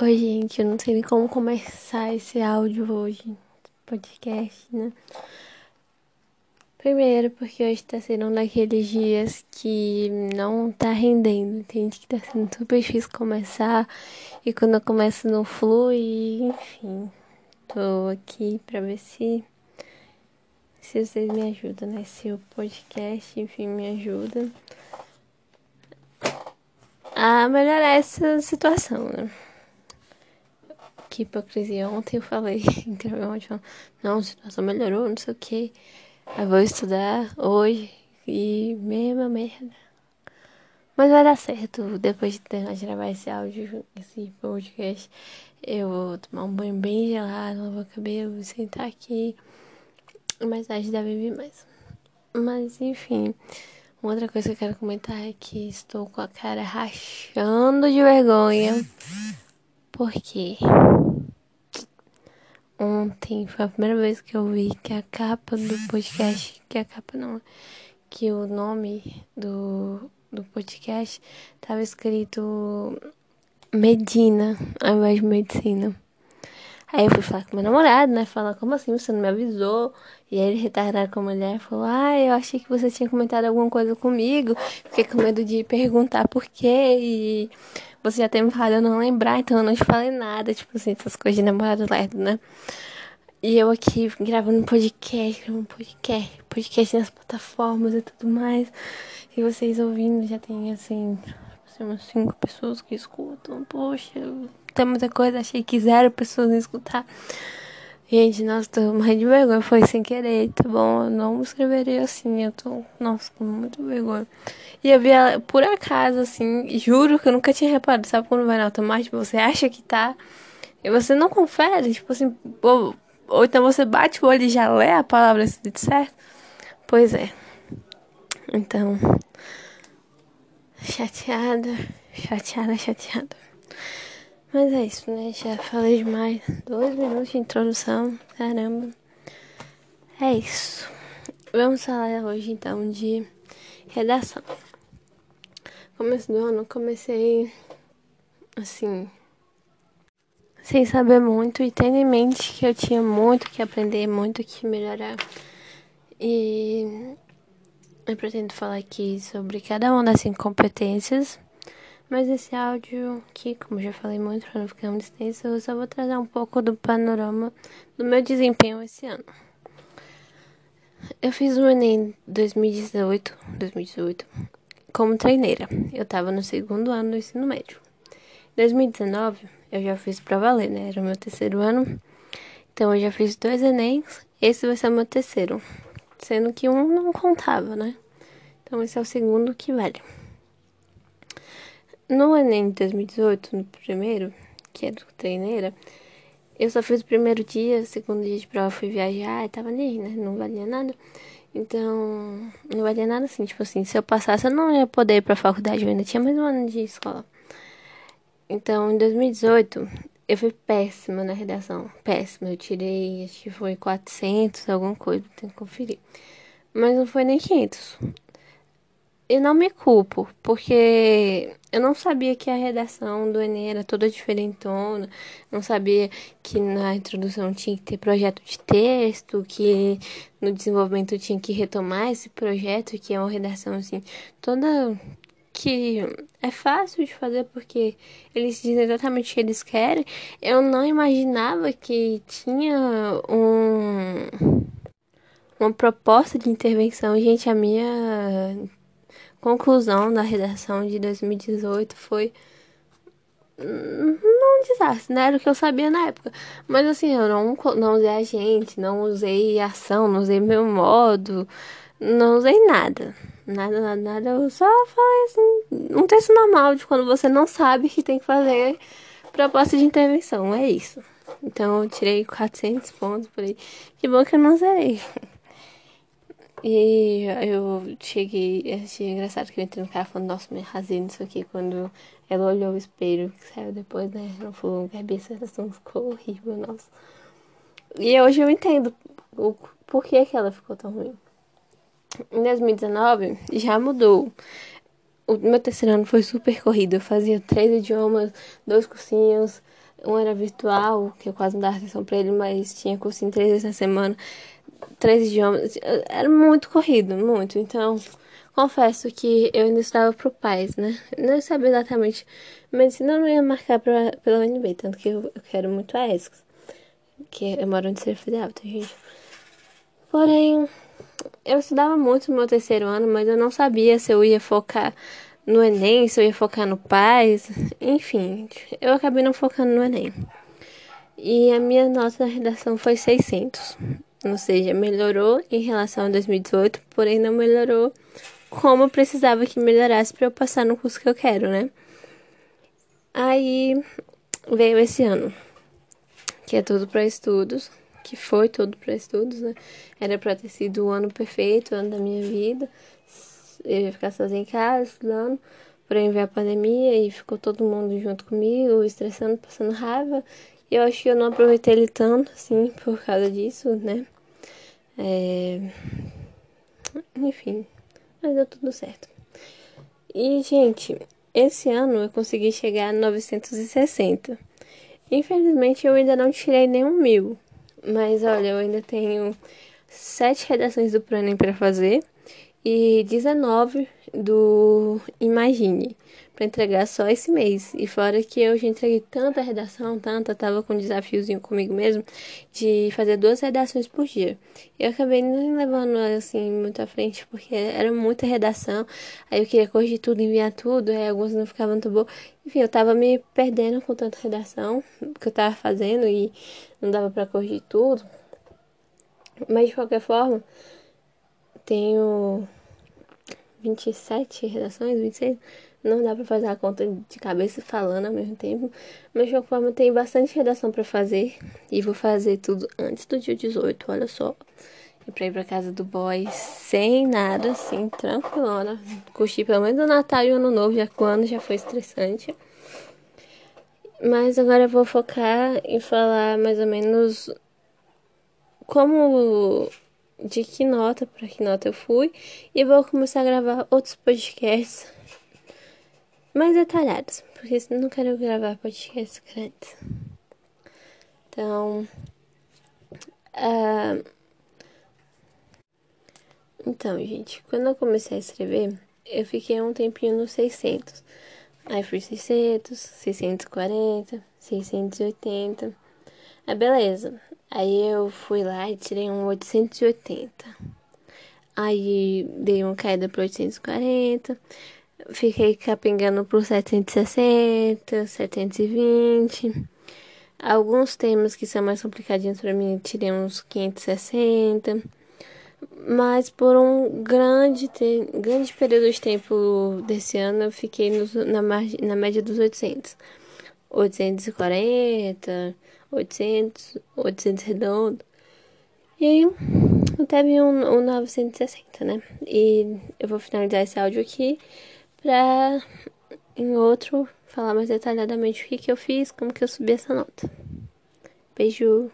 Oi, gente, eu não sei nem como começar esse áudio hoje, podcast, né? Primeiro, porque hoje tá sendo um daqueles dias que não tá rendendo, entende? Que tá sendo super difícil começar e quando eu começo não flui, enfim. Tô aqui pra ver se, se vocês me ajudam, né? Se o podcast, enfim, me ajuda a melhorar essa situação, né? Que hipocrisia. Ontem eu falei, gravei ontem falando, não, a situação melhorou, não sei o que. Eu vou estudar hoje e mesma merda. Mas vai dar certo. Depois de terminar de gravar esse áudio, esse podcast, eu vou tomar um banho bem gelado, lavar o cabelo sentar aqui. Mais tarde deve vir mais. Mas enfim. Outra coisa que eu quero comentar é que estou com a cara rachando de vergonha. Por quê? Ontem foi a primeira vez que eu vi que a capa do podcast, que a capa não, que o nome do, do podcast tava escrito Medina ao invés de medicina. Aí eu fui falar com meu namorado, né? Falar, como assim você não me avisou? E aí ele retardado com a mulher falou, ah, eu achei que você tinha comentado alguma coisa comigo. Fiquei com medo de perguntar por quê. E você já tem me falado eu não lembrar, então eu não te falei nada. Tipo assim, essas coisas de namorado lerdo, né? E eu aqui gravando podcast, gravando podcast, podcast nas plataformas e tudo mais. E vocês ouvindo, já tem assim, umas cinco pessoas que escutam. Poxa, tem muita coisa, achei que zero pessoas iam escutar. Gente, nossa, tô morrendo de vergonha, foi sem querer, tá bom? Eu não escreveria assim, eu tô, nossa, com muito vergonha. E eu vi ela, por acaso, assim, juro que eu nunca tinha reparado, sabe quando vai no automático, você acha que tá, e você não confere, tipo assim, ou, ou então você bate o olho e já lê a palavra se certo. Pois é. Então, chateada, chateada, chateada. Mas é isso, né? Já falei demais. Dois minutos de introdução. Caramba. É isso. Vamos falar hoje então de redação. Começo do ano, comecei assim, sem saber muito e tendo em mente que eu tinha muito que aprender, muito que melhorar. E eu pretendo falar aqui sobre cada uma das cinco competências mas esse áudio aqui, como já falei muito para não ficar muito extenso, eu só vou trazer um pouco do panorama do meu desempenho esse ano. Eu fiz o Enem 2018, 2018 como treineira. Eu estava no segundo ano do ensino médio. Em 2019, eu já fiz para valer, né? Era o meu terceiro ano. Então eu já fiz dois Enems. Esse vai ser o meu terceiro. Sendo que um não contava, né? Então esse é o segundo que vale. No Enem de 2018, no primeiro, que era treineira, eu só fiz o primeiro dia, segundo dia de prova fui viajar e tava nem né? Não valia nada. Então, não valia nada assim, tipo assim, se eu passasse eu não ia poder ir pra faculdade, eu ainda tinha mais um ano de escola. Então, em 2018, eu fui péssima na redação, péssima. Eu tirei, acho que foi 400, alguma coisa, tem que conferir. Mas não foi nem 500 eu não me culpo, porque eu não sabia que a redação do Enem era toda diferentona, não sabia que na introdução tinha que ter projeto de texto, que no desenvolvimento tinha que retomar esse projeto, que é uma redação assim, toda que é fácil de fazer porque eles dizem exatamente o que eles querem. Eu não imaginava que tinha um uma proposta de intervenção. Gente, a minha conclusão da redação de 2018 foi não um desastre, né? Era o que eu sabia na época. Mas assim, eu não, não usei agente, não usei ação, não usei meu modo, não usei nada. Nada, nada, nada. Eu só falei assim, um texto normal de quando você não sabe que tem que fazer proposta de intervenção. É isso. Então eu tirei 400 pontos por aí. Que bom que eu não zerei. E eu cheguei, achei engraçado que eu entrei no carro falando, nossa, me arrasei nisso aqui. Quando ela olhou o espelho que saiu depois, né? Foi um cabeça, ficou horrível, nossa. E hoje eu entendo o porquê que ela ficou tão ruim. Em 2019 já mudou. O meu terceiro ano foi super corrido. Eu fazia três idiomas, dois cursinhos, Um era virtual, que eu quase não dava atenção pra ele, mas tinha cursinho três vezes na semana, três idiomas. Era muito corrido, muito. Então, confesso que eu ainda estava pro pais, né? Não sabia exatamente. Medicina eu não ia marcar pra, pela UNB, tanto que eu, eu quero muito a ESCS, que eu moro Distrito Federal, tá, gente? Porém, eu estudava muito no meu terceiro ano, mas eu não sabia se eu ia focar no Enem, se eu ia focar no PAIS, enfim, eu acabei não focando no Enem. E a minha nota na redação foi 600, ou seja, melhorou em relação a 2018, porém não melhorou como precisava que melhorasse para eu passar no curso que eu quero, né? Aí veio esse ano, que é tudo para estudos, que foi tudo para estudos, né? Era para ter sido o ano perfeito, o ano da minha vida eu ia ficar sozinha em casa, estudando, porém veio a pandemia e ficou todo mundo junto comigo, estressando, passando raiva. Eu acho que eu não aproveitei ele tanto, assim, por causa disso, né? É... Enfim, mas deu tudo certo. E, gente, esse ano eu consegui chegar a 960. Infelizmente, eu ainda não tirei nenhum mil. Mas, olha, eu ainda tenho sete redações do Pranem para fazer e 19 do Imagine para entregar só esse mês. E fora que eu já entreguei tanta redação, tanta, tava com um desafiozinho comigo mesmo de fazer duas redações por dia. Eu acabei não levando assim muito à frente porque era muita redação. Aí eu queria corrigir tudo, enviar tudo, aí alguns não ficavam muito bom. Enfim, eu tava me perdendo com tanta redação que eu tava fazendo e não dava para corrigir tudo. Mas de qualquer forma, tenho 27 redações, 26. Não dá pra fazer a conta de cabeça falando ao mesmo tempo. Mas de qualquer forma, tem bastante redação para fazer. E vou fazer tudo antes do dia 18, olha só. E pra ir pra casa do boy sem nada, assim, tranquilona. Curti pelo menos o Natal e o Ano Novo, já quando já foi estressante. Mas agora eu vou focar em falar mais ou menos como de que nota para que nota eu fui e vou começar a gravar outros podcasts mais detalhados, porque não quero gravar podcasts grandes. Então, uh, então, gente, quando eu comecei a escrever, eu fiquei um tempinho no 600. Aí fui 600, 640, 680. Aí beleza. Aí eu fui lá e tirei um 880. Aí dei uma caída para 840. Fiquei capengando pro 760, 720. Alguns temas que são mais complicadinhos para mim, tirei uns 560. Mas por um grande, grande período de tempo desse ano, eu fiquei no, na, na média dos 800. 840, 800, 800 redondo. E aí, teve um, um 960, né? E eu vou finalizar esse áudio aqui pra em outro falar mais detalhadamente o que, que eu fiz, como que eu subi essa nota. Beijo!